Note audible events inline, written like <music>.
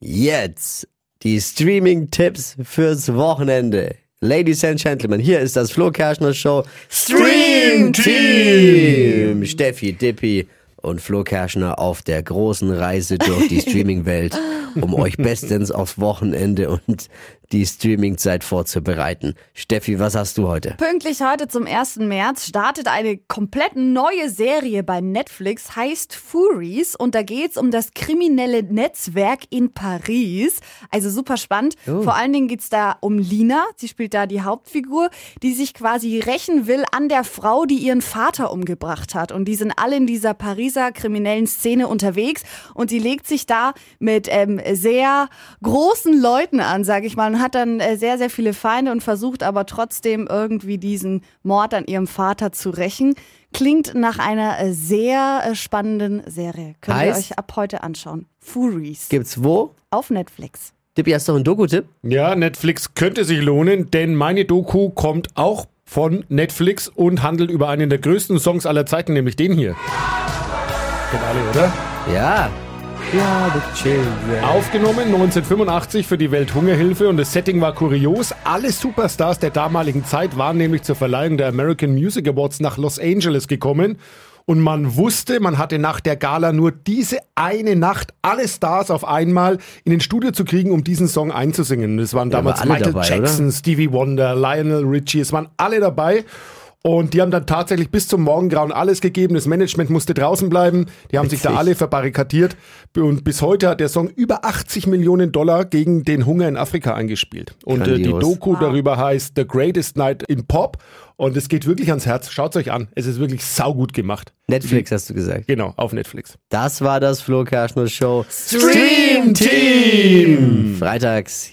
Jetzt die Streaming-Tipps fürs Wochenende. Ladies and Gentlemen, hier ist das Flo Kerschner Show Stream Team. Steffi, Dippi und Flo Kerschner auf der großen Reise durch die <laughs> Streaming-Welt, um euch bestens aufs Wochenende und die Streaming-Zeit vorzubereiten. Steffi, was hast du heute? Pünktlich heute zum 1. März startet eine komplett neue Serie bei Netflix, heißt Furies und da geht's um das kriminelle Netzwerk in Paris. Also super spannend. Oh. Vor allen Dingen geht's da um Lina, sie spielt da die Hauptfigur, die sich quasi rächen will an der Frau, die ihren Vater umgebracht hat. Und die sind alle in dieser Pariser kriminellen Szene unterwegs und sie legt sich da mit ähm, sehr großen Leuten an, sage ich mal, und hat dann äh, sehr, sehr viele Feinde und versucht aber trotzdem irgendwie diesen Mord an ihrem Vater zu rächen. Klingt nach einer äh, sehr äh, spannenden Serie. Könnt ihr Heißt? euch ab heute anschauen. Furies Gibt's wo? auf Netflix. Dippi, hast du noch einen Doku-Tipp? Ja, Netflix könnte sich lohnen, denn meine Doku kommt auch von Netflix und handelt über einen der größten Songs aller Zeiten, nämlich den hier. Kennt alle, oder? Ja. Ja, the children. Aufgenommen 1985 für die Welthungerhilfe und das Setting war kurios. Alle Superstars der damaligen Zeit waren nämlich zur Verleihung der American Music Awards nach Los Angeles gekommen. Und man wusste, man hatte nach der Gala nur diese eine Nacht alle Stars auf einmal in den Studio zu kriegen, um diesen Song einzusingen. Das waren Ja, damals alle Michael dabei, Jackson, Stevie Wonder, Lionel Richie, es waren alle dabei. Und die haben dann tatsächlich bis zum Morgengrauen alles gegeben. Das Management musste draußen bleiben. Die haben sich da Witzig. alle verbarrikadiert. Und bis heute hat der Song über 80 Millionen Dollar gegen den Hunger in Afrika eingespielt. Und äh, die Grandios. Doku darüber heißt The Greatest Night in Pop. Und es geht wirklich ans Herz. Schaut's euch an. Es ist wirklich saugut gemacht. Netflix hast du gesagt. Genau, auf Netflix. Das war das Flo Kerschner Show Stream Team! Freitags